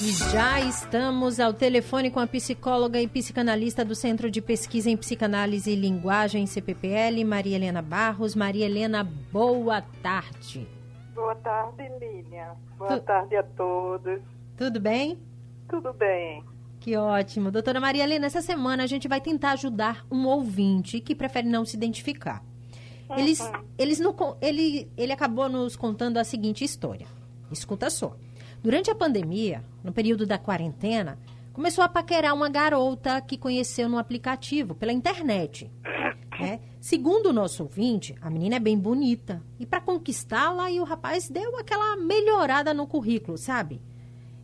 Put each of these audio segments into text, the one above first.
E já estamos ao telefone com a psicóloga e psicanalista do Centro de Pesquisa em Psicanálise e Linguagem, CPPL, Maria Helena Barros. Maria Helena, boa tarde. Boa tarde, Lilian. Boa tu... tarde a todos. Tudo bem? Tudo bem. Que ótimo. Doutora Maria Helena, essa semana a gente vai tentar ajudar um ouvinte que prefere não se identificar. Uhum. Eles, eles no, ele, ele acabou nos contando a seguinte história. Escuta só. Durante a pandemia, no período da quarentena, começou a paquerar uma garota que conheceu no aplicativo, pela internet. Né? Segundo o nosso ouvinte, a menina é bem bonita. E para conquistá-la, o rapaz deu aquela melhorada no currículo, sabe?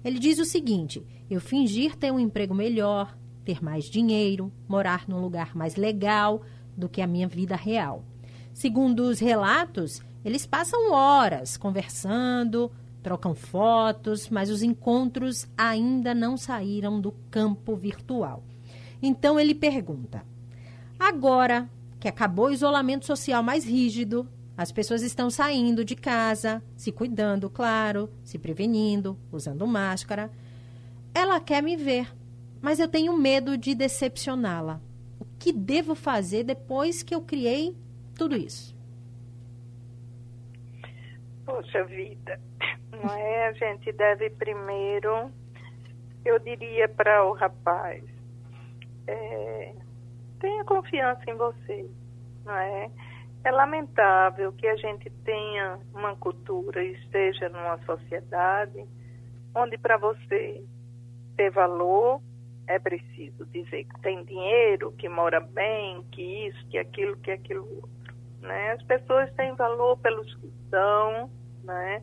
Ele diz o seguinte: eu fingir ter um emprego melhor, ter mais dinheiro, morar num lugar mais legal do que a minha vida real. Segundo os relatos, eles passam horas conversando, trocam fotos, mas os encontros ainda não saíram do campo virtual. Então ele pergunta: agora que acabou o isolamento social mais rígido, as pessoas estão saindo de casa, se cuidando, claro, se prevenindo, usando máscara. Ela quer me ver, mas eu tenho medo de decepcioná-la. O que devo fazer depois que eu criei tudo isso? Poxa vida, não é? A gente deve primeiro, eu diria para o rapaz, é, tenha confiança em você, não é? É lamentável que a gente tenha uma cultura e esteja numa sociedade onde para você ter valor é preciso dizer que tem dinheiro, que mora bem, que isso, que aquilo, que aquilo outro. Né? As pessoas têm valor pelos que são, né?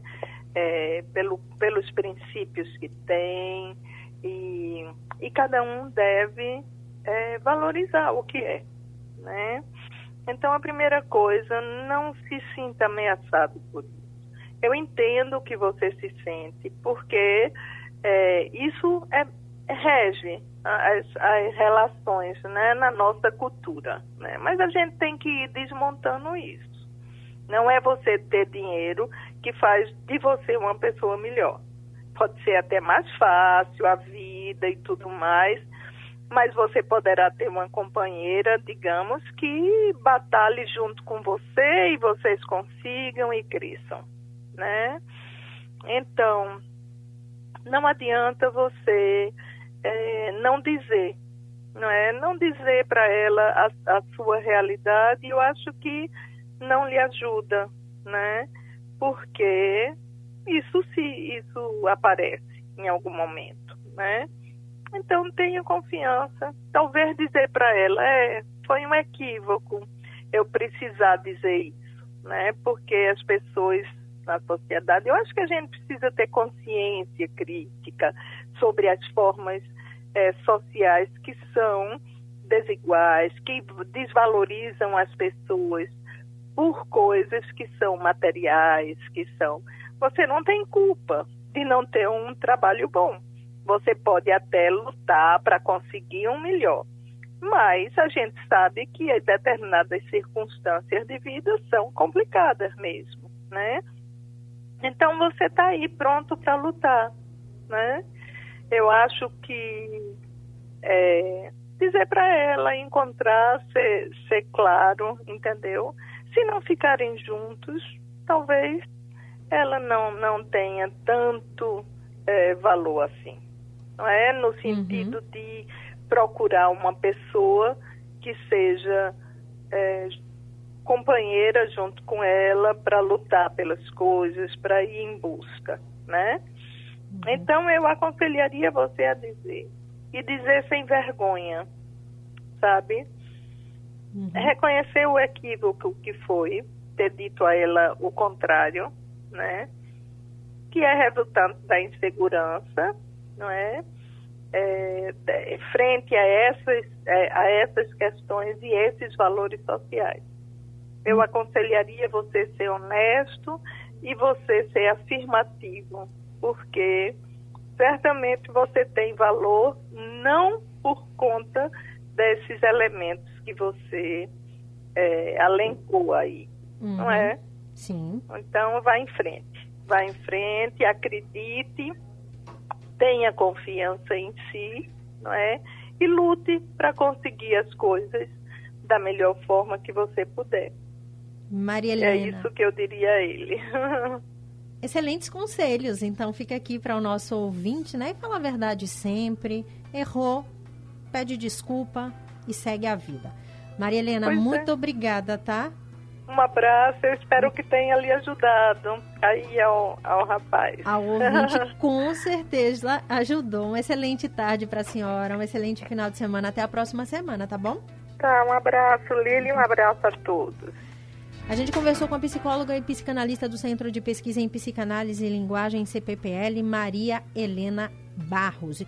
É, pelo, pelos princípios que tem e, e cada um deve é, valorizar o que é, né? Então a primeira coisa, não se sinta ameaçado por isso. Eu entendo que você se sente, porque é, isso é, rege as, as relações né, na nossa cultura. Né? Mas a gente tem que ir desmontando isso. Não é você ter dinheiro que faz de você uma pessoa melhor. Pode ser até mais fácil a vida e tudo mais, mas você poderá ter uma companheira, digamos, que batalhe junto com você e vocês consigam e cresçam, né? Então, não adianta você é, não dizer, não é? Não dizer para ela a, a sua realidade. Eu acho que não lhe ajuda, né? Porque isso se isso aparece em algum momento, né? Então tenha confiança. Talvez dizer para ela é foi um equívoco eu precisar dizer isso, né? Porque as pessoas na sociedade, eu acho que a gente precisa ter consciência crítica sobre as formas é, sociais que são desiguais, que desvalorizam as pessoas, por coisas que são materiais, que são. Você não tem culpa de não ter um trabalho bom. Você pode até lutar para conseguir um melhor. Mas a gente sabe que determinadas circunstâncias de vida são complicadas mesmo, né? Então você está aí pronto para lutar, né? Eu acho que é, dizer para ela, encontrar, ser, ser claro, entendeu? Se não ficarem juntos, talvez ela não, não tenha tanto é, valor assim. Não é? No sentido uhum. de procurar uma pessoa que seja é, companheira junto com ela para lutar pelas coisas, para ir em busca, né? Uhum. Então eu aconselharia você a dizer e dizer sem vergonha, sabe? Uhum. Reconhecer o equívoco que foi, ter dito a ela o contrário, né? Que é resultante da insegurança, não é? é frente a essas, é, a essas questões e esses valores sociais. Eu uhum. aconselharia você ser honesto e você ser afirmativo, porque certamente você tem valor não por conta desses elementos que você é, alencou aí, uhum. não é? Sim. Então, vá em frente. Vá em frente, acredite tenha confiança em si, não é? E lute para conseguir as coisas da melhor forma que você puder. Maria É Helena. isso que eu diria a ele. Excelentes conselhos. Então fica aqui para o nosso ouvinte, né? Fala a verdade sempre. Errou, pede desculpa e segue a vida. Maria Helena, Pois é. muito obrigada, tá? Um abraço, eu espero que tenha lhe ajudado aí ao, ao rapaz. Ao ouvinte, com certeza ajudou. Uma excelente tarde para a senhora, um excelente final de semana. Até a próxima semana, tá bom? Tá, um abraço, Lili, um abraço a todos. A gente conversou com a psicóloga e psicanalista do Centro de Pesquisa em Psicanálise e Linguagem, CPPL, Maria Helena Barros.